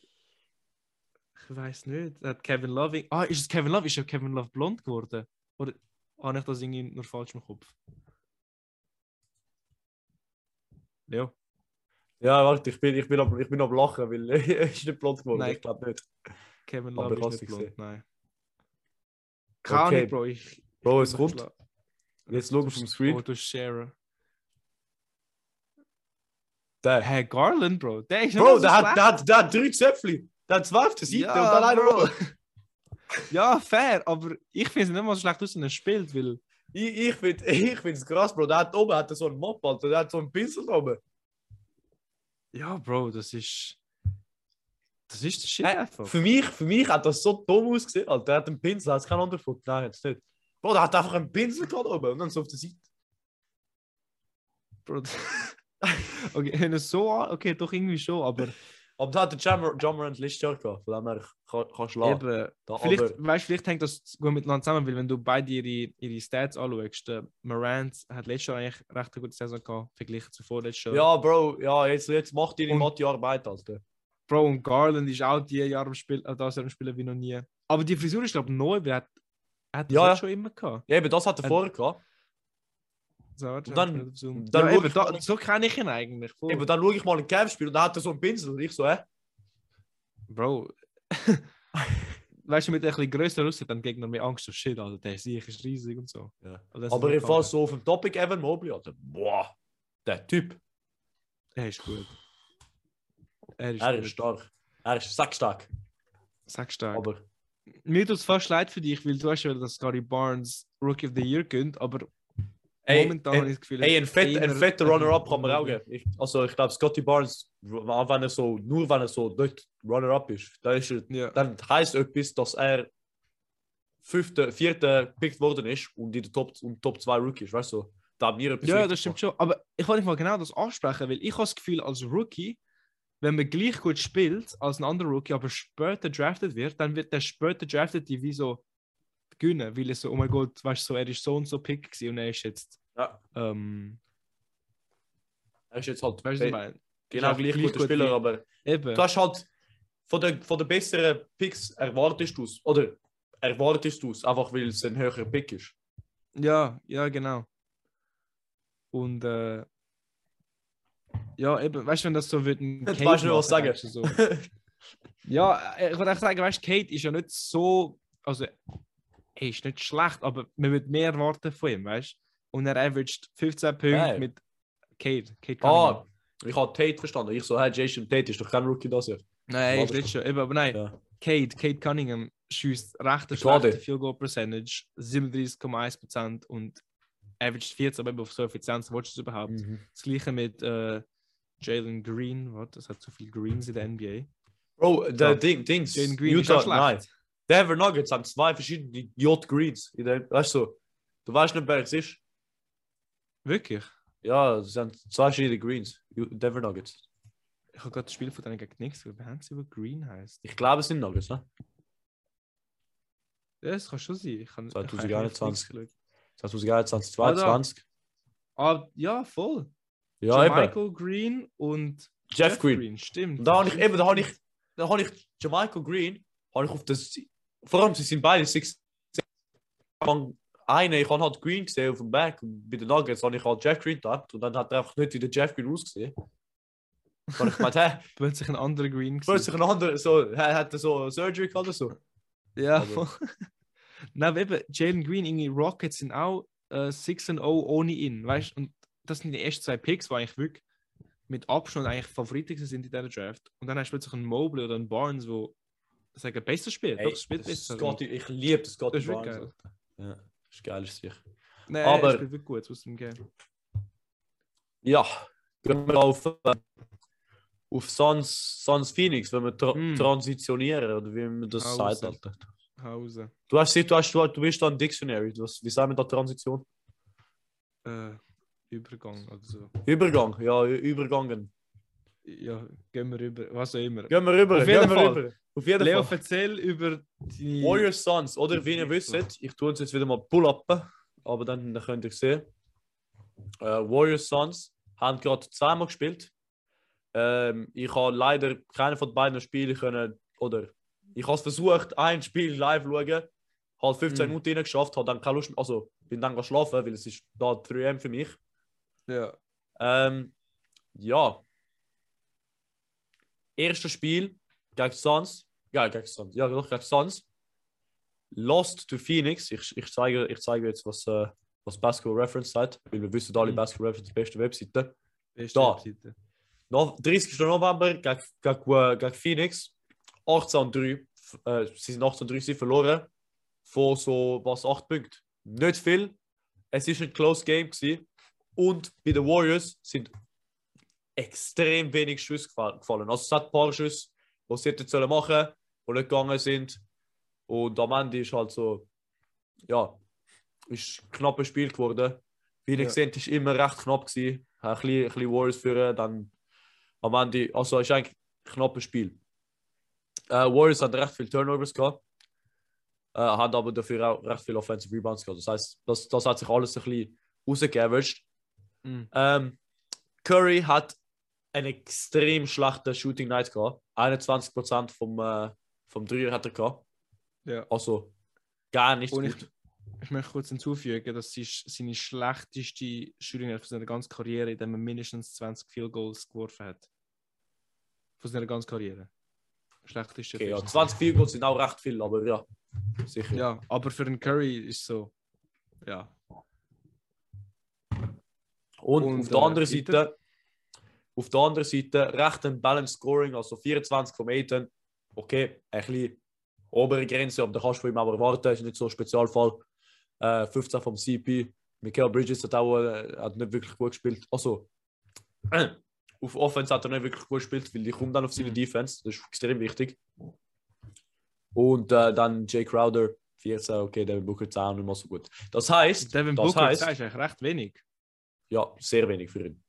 weiß nicht. Hat Kevin Love. Ah, ist es Kevin Love? Ist ja Kevin Love blond geworden? Oder habe ich das irgendwie nur falsch im Kopf? Ja. Ja, warte, ich bin, ich bin, am, ich bin am Lachen, weil er ist nicht blond geworden. Nein. Ich glaube nicht. Kevin Love ist nicht blond, nein. Keine Okay. Bro. Ich, Bro, es ich kommt. Schau auf dem Screen. Du Share. Der. Hey, Garland, Bro. Der ist Bro, so der hat, der, hat, der hat drei Zöpfchen. Der hat auf der Seite Ja, und dann einer Bro. Ja, fair, aber ich finde es nicht mal so schlecht aus, wenn er spielt, weil. Ich, ich finde ich find's krass, Bro. Der hat oben hat so einen Mob, Alter. Der hat so einen Pinsel oben. Ja, Bro, das ist. Das ist der Shit Hey, einfach. für, mich, für mich hat das so dumm ausgesehen, Alter. Der hat einen Pinsel, hat keinen anderen Foot. Nein, jetzt nicht. Bro, der hat einfach einen Pinsel gerade oben und dann so auf der Seite. Bro. okay, wenn es so an- okay, doch irgendwie schon, aber Aber da hat der Jammer, Jammerant letztes Jahr gehabt. Von dem her kann, kannst du lachen. eben, Da, vielleicht, aber, weißt, vielleicht hängt das gut miteinander zusammen, weil wenn du beide ihre, ihre Stats anschaust, der Morant hat letztes Jahr eigentlich recht eine gute Saison gehabt, verglichen zu vorletztes Jahr. ja, Bro, ja, jetzt, jetzt macht deine Und- Mathe-Arbeit, Alter. Bro, und Garland ist auch die Jahre am Spiel, äh, das Jahr am Spielen wie noch nie. Aber die Frisur ist, glaube ich, neu, weil er hat, hat das Ja, ja. schon immer gehabt. Ja, eben, das hat er Äh, vorher gehabt. So, Und dann- und dann ja, eben, da, so kenne ich ihn eigentlich. voll. Eben, dann schaue ich mal ein Cavs-Spiel und dann hat er so einen Pinsel. Und ich so, hä? Bro. weißt du, mit ein bisschen größer aussieht, dann Gegner mehr Angst, so shit, Alter, der Sieg ist riesig und so. Ja. Das Aber noch fall so auf dem Topic Evan Mobley, Alter. Boah, der Typ. Er ist gut. Er ist Er ist stark. Er ist sackstark. Sag stark. Aber Mir tut es fast leid für dich, weil du hast ja, dass Gary Barnes Rookie of the Year gönnt, aber ey, momentan habe ich das Gefühl, ey, ein, fett, ein fetter Runner-Up kann man auch geben. Ich, also ich glaube, Scotty Barnes, wenn er so, nur wenn er so dort Runner-Up ist, dann, ist er, Ja. dann heisst etwas, dass er fünfte, vierte gepickt worden ist und in der Top, und Top 2 Rookie ist, weißt du? Da haben wir Ja, das stimmt schon. Aber ich wollte mal genau das ansprechen, weil ich habe das Gefühl, als Rookie, wenn man gleich gut spielt als ein anderer Rookie, aber später drafted wird, dann wird der später drafted die wie so gewinnen, weil es so, oh mein Gott, weißt du, so, er ist so und so Pick gewesen und er ist jetzt, Ja, ähm, er ist jetzt halt weißt du, ich meine? genau gleich gleich guter gut Spieler, aber Eben. du hast halt von den von der besseren Picks erwartest du es. Oder erwartest du es, einfach weil es ein höherer Pick ist. Ja, ja, genau. Und äh, ja, eben, weißt du, wenn das so wird. Kate weißt du nicht, was sagen. So. ja, äh, ich würde auch sagen, weißt du, Kate ist ja nicht so. Also, er ist nicht schlecht, aber man wird mehr erwarten von ihm, weißt du? Und er averaged 15 Punkte Nein. mit Kate. Kate ah, ich habe Tate verstanden. Ich so, hey, Jason Tate ist doch kein Rookie das Jahr. Nein, ist nicht schon. Eben, aber nein, Ja. Kate, Kate Cunningham schießt recht schlechte Field Goal Percentage, 37,1% und averaged 14, aber auf so Effizienz willst du es überhaupt. Mhm. Das gleiche mit äh, Jalen Green, warte, das hat zu viele Greens in der NBA. Bro, der Ja. Ding, Dings. Jalen Green Utah, nein. Denver Nuggets haben zwei verschiedene Yacht Greens. Der, weißt du, du weißt nicht, wer es ist. Wirklich? Ja, es sind zwei verschiedene Greens. Denver Nuggets. Ich habe gerade das Spiel von denen gegen nichts, wie haben sie, wo Green heißt. Ich glaube, es sind Nuggets, ne? Ja, das kann schon sein. Ich kann, 2021. Ich habe nichts 2021, Ah, da. 22. Ah, ja, voll. Ja, eben. Michael Green und Jeff Green. Stimmt. Und da habe ich eben, da habe ich, da habe ich Jamaica Green, habe ich auf das, vor allem sie sind beide six. Eine, ich habe halt Green gesehen auf dem Back und bei den Nuggets habe ich halt Jeff Green gedacht und dann hat er einfach nicht wie der Jeff Green ausgesehen. Habe ich gemeint, hä, Plötzlich ein anderer Green. gewesen. plötzlich ein anderer, so, er hat so Surgery gehabt oder so. Ja, voll. Nein, eben, Jalen Green, irgendwie Rockets sind auch äh, 6 0 ohne ihn, weißt du? Und das sind die ersten zwei Picks, die eigentlich wirklich mit Abstand eigentlich Favoriten sind in dieser Draft. Und dann hast du plötzlich einen Mobley oder einen Barnes, wo sagen, besser spielt. Ey, Doch, es spielt das besser. Scotty, ich liebe das Scotty Das ist wirklich Barnes, Alter. Ja, das ist geil, ist sicher. Nein, aber- er spielt wirklich gut, muss ihm geben. Ja, gehen wir auf, äh, auf Suns, Suns Phoenix, wenn wir tra Mm. transitionieren oder wie man das Ah, sagt. Alter. Hause. Du hast du, hast, du, du bist da ein Dictionary. Was, wie sagen wir da Transition? Äh, Übergang oder so. Übergang, ja, Übergangen. Ja, gehen wir rüber. Was auch immer. Gehen wir rüber, Auf jeden Fall. rüber. Auf jeden Leo, Fall. erzähl über die. Warriors Suns, oder wie ihr wisst, ich tue uns jetzt wieder mal Pull-upen, aber dann, dann könnt ihr sehen. Äh, Warriors Suns haben gerade zweimal gespielt. Ähm, ich habe leider keine von den beiden Spiele können, oder ich habe versucht, ein Spiel live zu schauen, halt 15 Mhm. Minuten geschafft, habe dann keine Lust mehr, also bin dann geschlafen, weil es ist da 3 M für mich. Ja. Ähm, ja. Erstes Spiel gegen Suns. Ja, gegen Suns. Ja, doch, gegen Suns. Lost to Phoenix. Ich, ich, zeige, ich zeige jetzt, was, äh, was Basketball Reference sagt, weil wir wissen alle, Mhm. Basketball Reference die beste Webseite. Beste Da. Webseite. No, 30. November gegen, gegen, äh, gegen Phoenix. 18 und 3. Äh, sie sind 18 und 3 sie verloren. Von so was 8 Punkten. Nicht viel. Es ist ein close Game. Gewesen. Und bei den Warriors sind extrem wenig Schüsse gefall- gefallen. Also es hat ein paar Schüsse, die sie hätten sollen machen, die nicht gegangen sind. Und am Ende ist halt so, ja, ist ein knappes Spiel geworden. Wie ihr Ja. gesehen ist immer recht knapp gewesen. Ein bisschen, ein bisschen Warriors führen, dann am Ende, also ist eigentlich ein knappes Spiel. Äh, Warriors haben recht viele Turnovers gehabt, äh, haben aber dafür auch recht viele Offensive Rebounds gehabt. Das heißt, das, das hat sich alles ein bisschen rausgeaveraged. Mhm. Ähm, Curry hat einen extrem schlechten Shooting Night gehabt. 21% vom, äh, vom Dreier hat er gehabt. Ja. Also gar nicht Und ich, gut. ich möchte kurz hinzufügen, dass sie seine schlechteste Shooting von seiner ganzen Karriere, in dem er mindestens 20 Field Goals geworfen hat. Von seiner ganzen Karriere. Schlechteste. Okay, ja, Efficiency. 20 Field Goals sind auch recht viel, aber ja, sicher. Ja, aber für den Curry ist so. Ja. Und, Und, auf der äh, anderen bitte? Seite, auf der anderen Seite recht ein Balanced Scoring, also 24 vom Aiden. Okay, ein bisschen obere Grenze, aber da kannst du von ihm aber erwarten, ist nicht so ein Spezialfall. Äh, 15 vom CP. Michael Bridges hat auch äh, hat nicht wirklich gut gespielt. Also, äh, auf Offense hat er nicht wirklich gut gespielt, weil die kommt dann auf seine Mhm. Defense. Das ist extrem wichtig. Und äh, dann Jay Crowder, 14, okay, Devin Booker 10 auch nicht mal so gut. Das heißt, Devin das Booker heißt, ist eigentlich recht wenig. Ja, sehr wenig für ihn.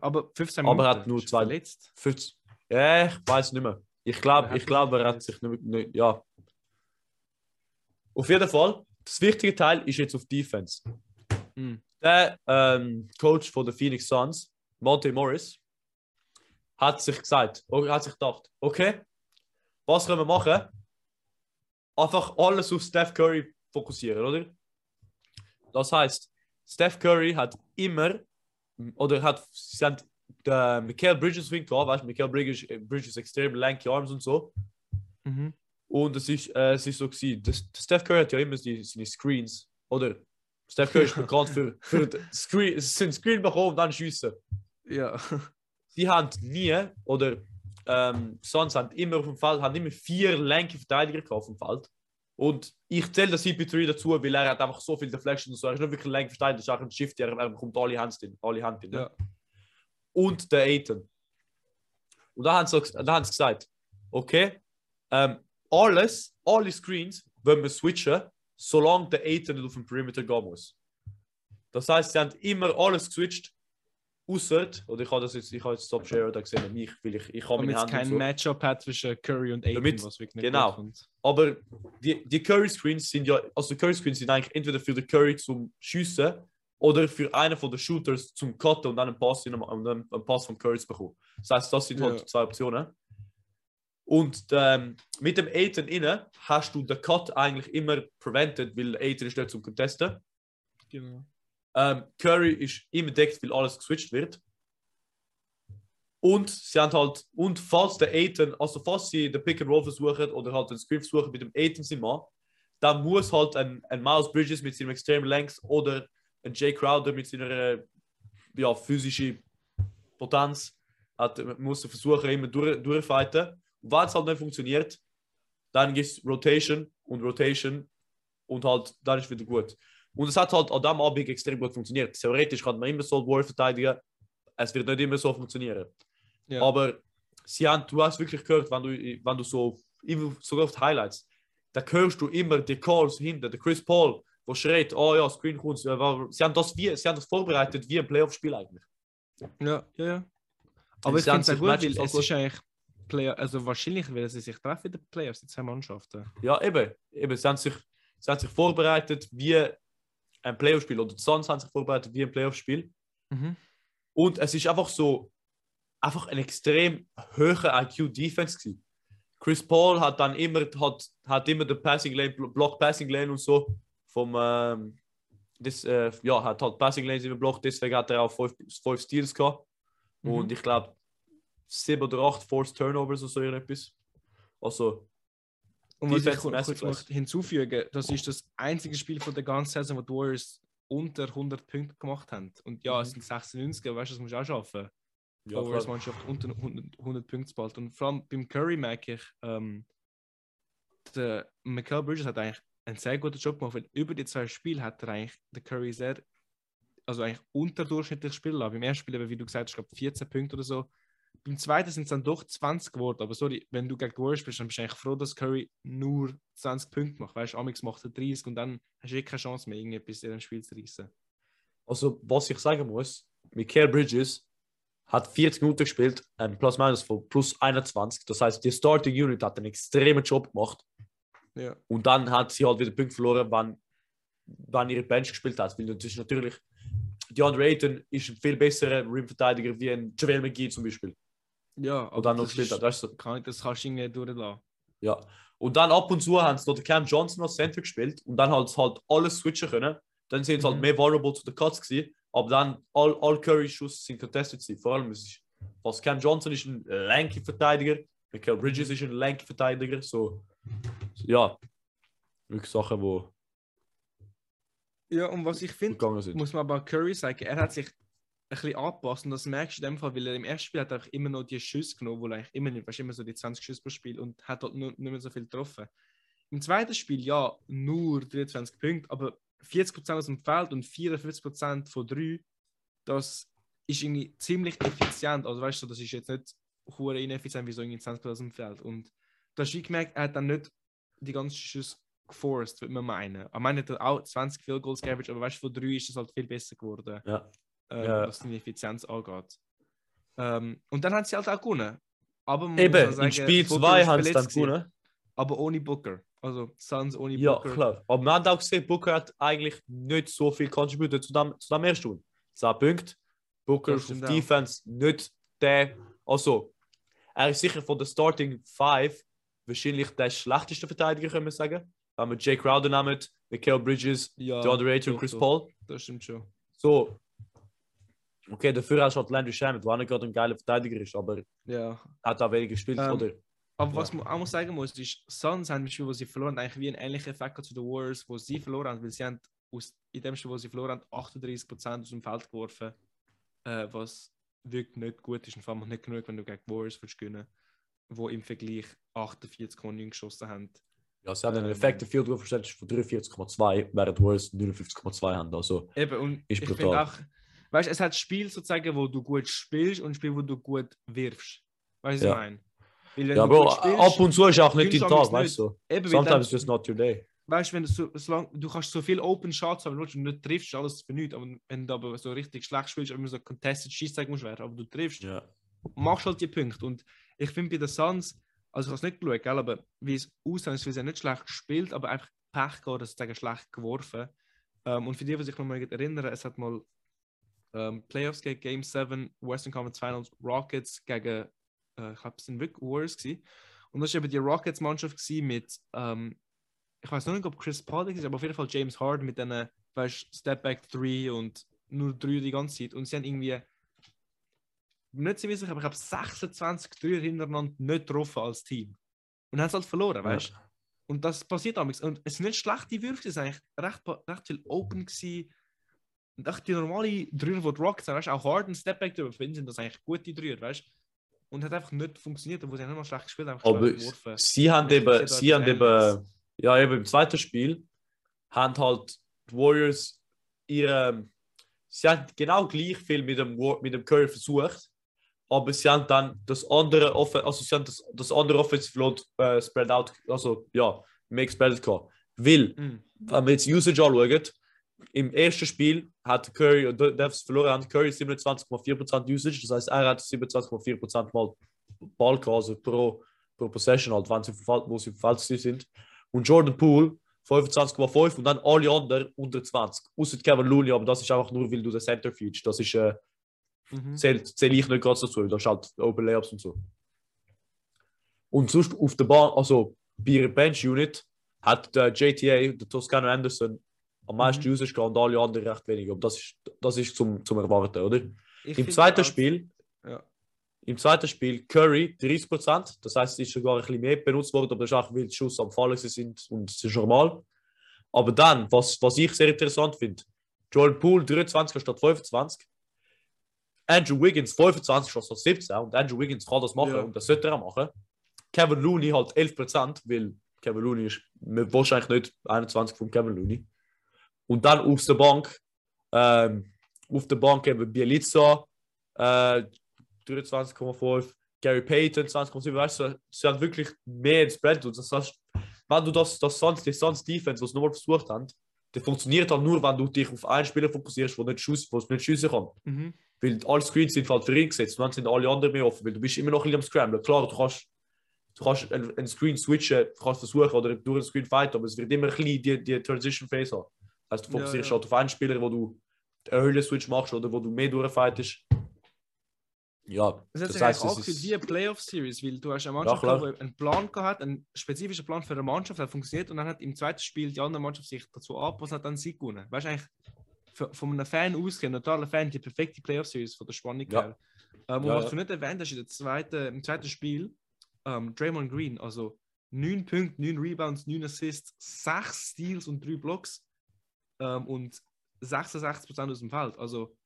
Aber 15 Aber Minuten. er hat nur zwei- Verletzt. 50. Ja, ich weiß nicht mehr. Ich glaube, ich glaube, er hat sich nicht, nicht. Ja. Auf jeden Fall, das wichtige Teil ist jetzt auf Defense. Mhm. Der ähm, Coach von den Phoenix Suns, Monte Morris, hat sich gesagt, okay, hat sich gedacht, okay, was können wir machen? Einfach alles auf Steph Curry fokussieren, oder? Das heißt, Steph Curry hat immer, oder hat, haben der Michael Bridges Wing gehabt, weißt du, Michael Bridges, Bridges extrem lanky Arms und so. Mhm. Und es ist, äh, es ist so gewesen, das, Steph Curry hat ja immer die, seine Screens, oder? Steph Curry ist bekannt für, für Screen, sind Screen bekommen und dann schiessen. Ja. Sie haben nie, oder ähm, Suns haben immer auf dem Feld, haben immer vier lanke Verteidiger auf dem Feld. Und ich zähle das CP3 dazu, weil er hat einfach so viel Deflection und so. Er ist nicht wirklich lanker Verteidiger, er ist auch ein Shift, er, er bekommt alle Hands drin, alle Hand drin. ne? ja. und der Aiton. Und da haben sie, da haben sie gesagt, okay, ähm, alles, alle Screens wollen wir switchen, solange der Aiton nicht auf den Perimeter gehen muss. Das heißt, sie haben immer alles geswitcht, außer, oder ich habe das jetzt, ich habe jetzt Stop Share da gesehen, mich, weil ich, ich habe und kein. Matchup hat zwischen Curry und Aiden, Damit- was wirklich nicht genau. Aber die, die Curry Screens sind ja, also Curry Screens sind eigentlich entweder für den Curry zum Schiessen oder für einen von den Shooters zum Cutten und dann einen Pass, in einem, und dann einen Pass von Curry zu bekommen. Das heißt, das sind halt Ja. zwei Optionen. Und ähm, mit dem Aiden innen hast du den Cut eigentlich immer prevented, weil Aiden ist nicht zum Contesten. Genau. Ähm, Curry ist immer deckt, weil alles geswitcht wird. Und sie haben halt, und falls der Aiden, also falls sie den Pick and Roll versuchen oder halt den Screen versuchen mit dem Aiden sie dann muss halt ein, ein Miles Bridges mit seinem Extreme Length oder ein Jay Crowder mit seiner äh, ja, physischen Potenz hat, muss er versuchen, immer durch, durchfighten. Und wenn es halt nicht funktioniert, dann gibt es Rotation und Rotation und halt, dann ist wieder gut. Und es hat halt an diesem Abend extrem gut funktioniert. Theoretisch kann man immer so War verteidigen. Es wird nicht immer so funktionieren. Ja. Aber sie haben, du hast wirklich gehört, wenn du, wenn du so, sogar auf die Highlights, da hörst du immer die Calls hinter, der Chris Paul, der schreit, oh ja, Screen kommt. Sie haben das, wie, sie haben das vorbereitet wie ein Playoff-Spiel eigentlich. Ja, ja, ja. Aber ich finde es gut, weil es ist eigentlich Player, also wahrscheinlich, weil sie sich treffen in den Playoffs, die zwei Mannschaften. Ja, eben. eben sie, haben sich, sie haben sich vorbereitet wie ein Playoff-Spiel. Oder die Suns haben sich vorbereitet wie ein Playoff-Spiel. Mhm. Und es ist einfach so, einfach ein extrem hoher IQ-Defense gewesen. Chris Paul hat dann immer, hat, hat immer den Passing Lane, Block Passing Lane und so vom, ähm, das, äh, ja, hat halt Passing Lanes immer blockt, deswegen hat er auch fünf, fünf Steals gehabt. Mhm. Und ich glaube, sieben oder acht Forced Turnovers oder so irgendetwas. Also, Und was ich kurz Masterclass. möchte hinzufügen, das ist das einzige Spiel von der ganzen Saison, wo die Warriors unter 100 Punkte gemacht haben. Und ja, es Mhm. sind 96, weißt du, das musst du auch schaffen. Die ja, Warriors. Mannschaft unter 100, 100 Punkte behalten. Und vor allem beim Curry merke ich, ähm, der Michael Bridges hat eigentlich einen sehr guten Job gemacht, weil über die zwei Spiele hat er eigentlich der Curry sehr, also eigentlich unterdurchschnittlich gespielt lassen. Beim ersten Spiel, wie du gesagt hast, ich glaube 14 Punkte oder so. Beim zweiten sind es dann doch 20 geworden. Aber sorry, wenn du gegen die Warriors spielst, dann bist du eigentlich froh, dass Curry nur 20 Punkte macht. Weißt du, Amix macht er 30 und dann hast du eh keine Chance mehr, irgendetwas in dem Spiel zu reissen. Also, was ich sagen muss, Michael Bridges hat 40 Minuten gespielt, ein Plus-Minus von plus 21. Das heißt, die Starting Unit hat einen extremen Job gemacht. Ja. Und dann hat sie halt wieder Punkte verloren, wann, wann ihre Bench gespielt hat. Weil ist natürlich, DeAndre Ayton ist ein viel besserer Rim-Verteidiger wie ein JaVale McGee zum Beispiel. Ja, Und dann noch hat. Weißt du? kann, das kannst du irgendwie durchlassen. Ja. Und dann ab und zu haben sie noch den Cam Johnson als Center gespielt und dann halt, halt alles switchen können. Dann sind sie halt Mhm. mehr vulnerable zu den Cuts gewesen. Aber dann all, all Curry Schuss sind contested gewesen. Vor allem ist, was Cam Johnson ist ein lanky Verteidiger, Michael Bridges ist ein lanky Verteidiger. So, ja, wirklich Sachen, die Ja, und was ich finde, muss man aber Curry sagen, er hat sich bisschen angepasst und das merkst du in dem Fall, weil er im ersten Spiel hat er immer noch die Schüsse genommen, wo er eigentlich immer nicht, weißt, immer so die 20 Schüsse pro Spiel und hat dort nur, nicht mehr so viel getroffen. Im zweiten Spiel, ja, nur 23 Punkte, aber 40% aus dem Feld und 54% von 3, das ist irgendwie ziemlich effizient. Also weißt du, das ist jetzt nicht hure ineffizient wie so irgendwie 20% aus dem Feld. Und da hast du gemerkt, er hat dann nicht die ganzen Schüsse geforced, würde man meinen. Er hat auch 20 Field Goals geaveraged, aber weißt du, von 3 ist es halt viel besser geworden Ja. Ähm, Ja. was die Effizienz angeht. Ähm, und dann haben sie halt auch gewonnen. Aber man muss Eben, auch sagen, in Spiel Booker 2 ist haben sie dann gewonnen. Aber ohne Booker. Also Suns ohne Ja, Booker. klar. Aber man hat auch gesehen, Booker hat eigentlich nicht so viel contributed zu dem, zu dem ersten Spiel. 10 Punkte. Booker auf. Defense nicht der. Also, er ist sicher von der Starting Five wahrscheinlich der schlechteste Verteidiger, können wir sagen. Wenn wir Jay Crowder nehmen, Michael Bridges, Ja, DeAndre Ayton und Chris. Paul. Das stimmt schon. So. Okay, dafür hast du halt Landry Shamet, der auch nicht gerade ein geiler Verteidiger ist, aber Ja. hat auch weniger gespielt, Ähm, oder? Aber Ja. was man auch sagen muss, ist, Suns haben im Spiel, wo sie verloren haben, eigentlich wie einen ähnlichen Effekt zu den Warriors, wo sie verloren haben, weil sie haben aus, in dem Spiel, wo sie verloren haben, 38% aus dem Feld geworfen, äh, was wirklich nicht gut ist und vor allem nicht genug, wenn du gegen die Warriors willst gewinnen wo im Vergleich 48,9 geschossen haben. Ja, sie haben einen ähm, Effective Field Goal Percentage von 43,2, während die Warriors 59,2 haben. Also, Eben, und Ist ich brutal. Weißt du, es hat Spiel sozusagen, wo du gut spielst und Spiel, wo du gut wirfst. Weißt du, Ja. was ich meine? Wenn ja, du spielst- ab und zu ist auch nicht dein du Tag, weißt du? Eben, Sometimes it's just not your day. weißt du, wenn du so, solange, du kannst so viel Open Shots haben, willst, und nicht triffst, ist alles für nichts. Aber wenn du aber so richtig schlecht spielst, immer so Contested Schießzeigen musst werden, aber du triffst, Ja. machst halt die Punkte. Und ich finde bei den Suns, also ich habe es nicht geschaut, gell, aber wie es aussieht, ist, wie sie nicht schlecht gespielt, aber einfach Pech gehabt, dass sie schlecht geworfen. Ähm, und für die, die sich noch mal erinnern, es hat mal ähm, Playoffs gegen Game 7, Western Conference Finals, Rockets gegen, äh, ich glaube, es sind wirklich Warriors gewesen. Und das war eben die Rockets-Mannschaft mit, ähm, ich weiß noch nicht, ob Chris Paul ist, aber auf jeden Fall James Harden mit einer, weißt Step Back 3 und nur 3 die ganze Zeit. Und sie haben irgendwie, nicht ziemlich sicher, aber ich habe 26 Dreier hintereinander nicht getroffen als Team. Und haben es halt verloren, weißt du? Und das passiert damals. Und es sind nicht schlechte Würfe, es sind eigentlich recht, recht viel Open gewesen. Die normale Dreier, die Rockets haben, weißt auch Harden, Stepback drüber, für ihn sind das eigentlich gute Dreier, weißt du? Und hat einfach nicht funktioniert, obwohl sie nicht mal schlecht gespielt haben. Aber sie haben eben, sie haben eben, ja, eben im zweiten Spiel haben halt die Warriors ihre, sie haben genau gleich viel mit dem, mit dem Curry versucht, aber sie haben dann das andere, Offen- also sie haben das, das andere Offensive Load äh, spread out, also ja, mehr gesplittet gehabt. Weil, Mhm. wenn wir jetzt Usage anschauen, im ersten Spiel hat Curry, und Devs verloren haben, Curry 27,4% Usage, das heißt, er hat 27,4% mal Ball gehabt, also pro, pro Possession, halt, wenn sie wo sie Feld sind. Und Jordan Poole 25,5 und dann alle anderen unter 20. Außer Kevin Looney, aber das ist einfach nur, weil du den Center feedst. Das ist, äh, Mhm. zähle ich nicht ganz dazu, das ist halt Open Layups und so. Und sonst auf der Bahn, also bei ihrer Bench Unit, hat der JTA, der Toscano Anderson, am meisten Mhm. Gehabt und alle anderen recht wenig. Aber das ist, das ist zum, zum Erwarten, oder? Ich Im zweiten auch- Spiel, Ja. im zweiten Spiel Curry 30%, das heißt, es ist sogar ein bisschen mehr benutzt worden, aber das ist auch, weil die Schuss am Fallen sind und es ist normal. Aber dann, was, was ich sehr interessant finde, Jordan Poole 23 statt 25, Andrew Wiggins 25 statt 17 und Andrew Wiggins kann das machen Ja. und das sollte er auch machen. Kevin Looney halt 11%, weil Kevin Looney ist wahrscheinlich nicht 21 von Kevin Looney. Und dann auf der Bank, ähm, auf der Bank eben Bielica, äh, 23,5, Gary Payton 20,7, weißt du, sie haben wirklich mehr ins Brett. Und das heißt, wenn du das, das sonst, die sonst Defense, was sie nochmal versucht haben, das funktioniert halt nur, wenn du dich auf einen Spieler fokussierst, der nicht, schuss, der nicht schiessen kann. Mhm. Weil alle Screens sind halt für ihn gesetzt und dann sind alle anderen mehr offen, weil du bist immer noch ein bisschen am Scramblen. Klar, du kannst, du kannst einen, einen Screen switchen, du kannst versuchen oder durch einen Screen fighten, aber es wird immer ein bisschen die, die Transition Phase haben. Heißt, du Ja, fokussierst ja. halt auf einen Spieler, wo du einen Early Switch machst oder wo du mehr durchfightest. Ja, Das das heißt, auch für ist... die Playoff-Series, weil du hast eine Mannschaft gehabt, die einen Plan gehabt, einen spezifischen Plan für eine Mannschaft, der funktioniert und dann hat im zweiten Spiel die andere Mannschaft sich dazu angepasst und hat dann Sieg gewonnen. Weißt du eigentlich, für, von einem Fan ausgehen, totaler Fan, die perfekte Playoff-Series von der Spannung Ja. her. Ähm, und Ja, was ja. du nicht erwähnt hast, in der zweiten, im zweiten Spiel, ähm, Draymond Green, also 9 Punkte, 9 Rebounds, 9 Assists, 6 Steals und 3 Blocks ähm, und 66% aus dem Feld. Also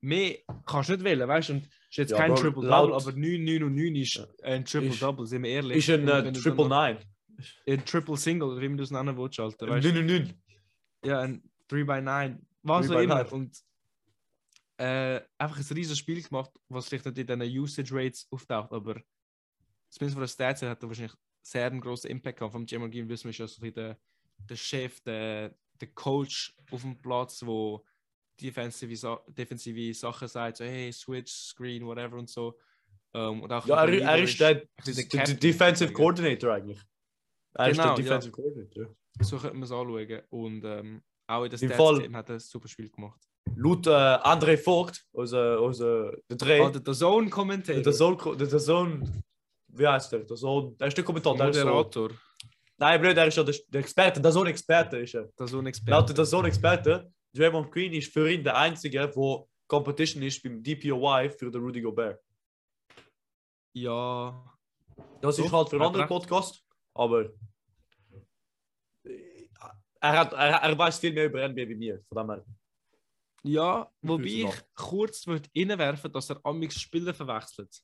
mehr kannst du nicht wählen, weißt du? Und ist jetzt Ja, kein Triple-Double, aber 9, 9 und 9 ist ein Triple-Double, sind wir ehrlich. Ist ein Und äh, wenn du dann Triple noch- Nine. Ein Triple-Single, oder wie man das nennen willst, Alter. Weißt? du? 9 9 Ja, ein 3 by 9 Was 3 auch immer. 9. Und äh, einfach ein riesiges Spiel gemacht, was vielleicht nicht in diesen Usage Rates auftaucht, aber zumindest von der Stats her hat er wahrscheinlich sehr einen großen Impact gehabt. Vom Jamal Green wissen wir schon, so der, der Chef, der, der Coach auf dem Platz, wo defensive, defensive Sachen sagt, so hey, Switch, Screen, whatever und so. Ähm, und auch Ja, er, der er ist der, der, der der Captain, Defensive. Coordinator eigentlich. Er ist Genau, der ja. Defensive Coordinator. So könnte man es anschauen. Und ähm, auch in der Im Stats Fall- Team hat er ein super Spiel gemacht. Laut äh, André Vogt, unser, unser der Dreh, Oh, der, der Zone-Kommentator. der der, der Sohn, wie heißt der? Der Sohn, der ist der Kommentator. Der ist so, nein, blöd, der ist ja der, Experte, der Sohn-Experte ist er. Der Zone-Experte. Laut der Sohn-Experte, Draymond Green ist für ihn der Einzige, der Competition ist beim DPOY für den Rudy Gobert. Ja. Das ist Doch, halt für einen anderen. Podcast, aber äh, er, hat, er, er weiß viel mehr über NBA wie mir. Von dem her. Ja, wobei ich kurz würde reinwerfen, dass er amix Spieler verwechselt.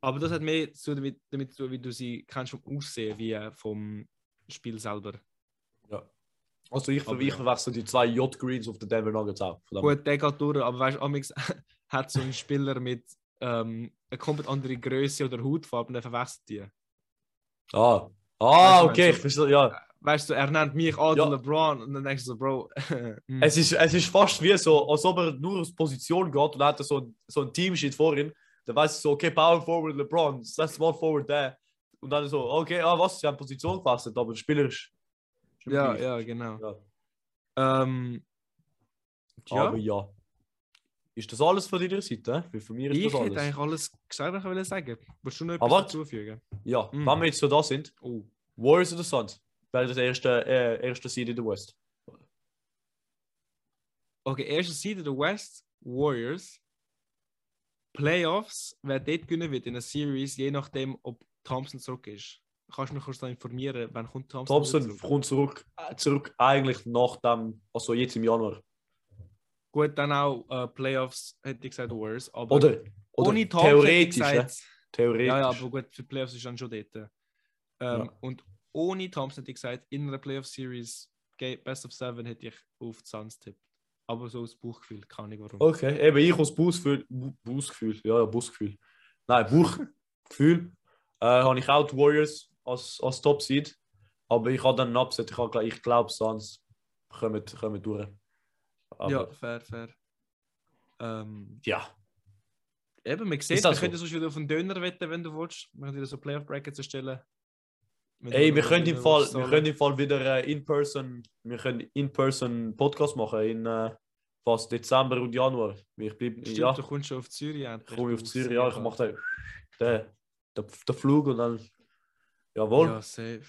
Aber das hat mehr zu damit, damit zu tun, wie du sie kennst vom Aussehen, wie äh, vom Spiel selber. Ja. Also ich, ja. verwechsel die zwei J-Greens auf den Denver Nuggets auch. Gut, der geht durch, aber weißt du, amix hat so ein Spieler mit ähm, eine komplett andere Größe oder Hautfarbe und er verwechselt die. Ah, Weißt ah du, okay, ich verstehe, ja. Weißt du, er nennt mich ah, Ja. LeBron und dann denkst du so, Bro. hm. Es ist, es ist fast wie so, als ob er nur aus Position geht und hat so, ein- so ein Teamsheet vor ihm. Dann weiß ich so, okay, Power Forward LeBron, das Small Forward der. Und dann so, okay, ah, was, sie haben Position gefasst, aber der Spieler ist. ist immer ja, gleich. ja, genau. ja. Ähm, ja. Aber ja. Ist das alles von deiner Seite? Weil von mir ist Ich das hätte alles. eigentlich alles gesagt, was ich wollte sagen. Willst du noch Aber etwas warte. hinzufügen? Ja, Mm. wenn wir jetzt so da sind, Oh. Warriors oder Suns? Wäre das erste, äh, erste Seed in der West. Okay, erste Seite der West, Warriors. Playoffs, wer dort gewinnen wird in der Series, je nachdem, ob Thompson zurück ist. Kannst du mich kurz da informieren, wann kommt Thompson, Thompson zurück? kommt zurück, zurück eigentlich nach dem, also jetzt im Januar. Gut, dann auch äh, Playoffs, hätte ich gesagt Warriors. Aber Oder, oder ohne Thompson ich theoretisch. gesagt, Theoretisch. Ja, ja, aber gut, für Playoffs ist dann schon dort. Ähm, Ja. Und ohne Thompson hätte ich gesagt, in einer Playoff-Series, Best of Seven, hätte ich auf die Suns tippt. Aber so aus Bauchgefühl, keine Ahnung warum. Okay, eben ich aus Busgefühl, Bu- Busgefühl, ja, ja, Busgefühl. Nein, Buchgefühl, habe ich auch die Warriors als, als Top-Seed. Aber ich habe dann einen Upset. Ich, glaube, Suns kommen, kommen durch. Aber, Ja, fair, fair. Ähm, ja. eben, man sieht, wir so? können sonst wieder auf einen Döner wetten, wenn du willst. Wir können wieder so Playoff-Brackets erstellen. Wenn Ey, wir können im Fall, wir können im Fall wieder äh, in person, wir können in person Podcast machen in äh, fast Dezember und Januar. Ich bleib, Stimmt, ja, du kommst schon auf Zürich ich komme auf Zürich, ja, ich mache den, den, den, den Flug und dann, jawohl, Ja, safe.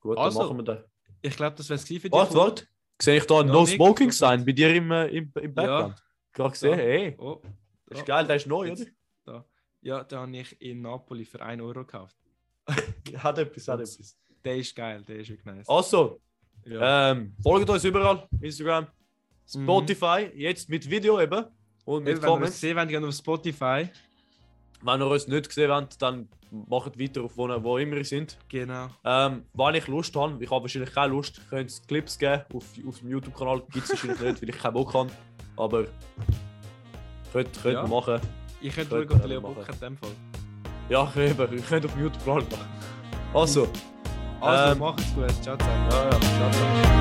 gut, Also, dann machen wir den. Ich glaube, das wäre es für dich. Warte, warte, sehe ich da ein Ja, No Smoking Sign bei dir im, äh, im, im Background? Gerade gesehen, Ja. hey, Oh, das ist Ja. geil, der ist neu, oder? da. Ja, den habe ich in Napoli für 1 Euro gekauft. Hat etwas, hat etwas. Der ist geil, der ist wirklich nice. Also, ja. ähm, folgt uns überall, Instagram, Mhm. Spotify, jetzt mit Video eben und mit Eben, wenn ihr Comments. sehen wollt, geht auf Spotify. Wenn ihr uns nicht gesehen habt, dann macht weiter auf wo, wo immer ihr sind. Genau. Ähm, wenn ich Lust habe, ich habe wahrscheinlich keine Lust, könnt ihr Clips geben auf, auf dem YouTube-Kanal. Gibt es wahrscheinlich nicht, weil ich keinen Bock habe. Aber könnt, könnt Ja. ihr machen. Ich könnte Könnte schauen, ob man Leo. Bock hat in dem Fall. Ja, eben, ihr könnt auf dem YouTube-Kanal machen. Also, Also, Ähm, macht's gut. Ciao zusammen. ja, ja, ciao, ciao.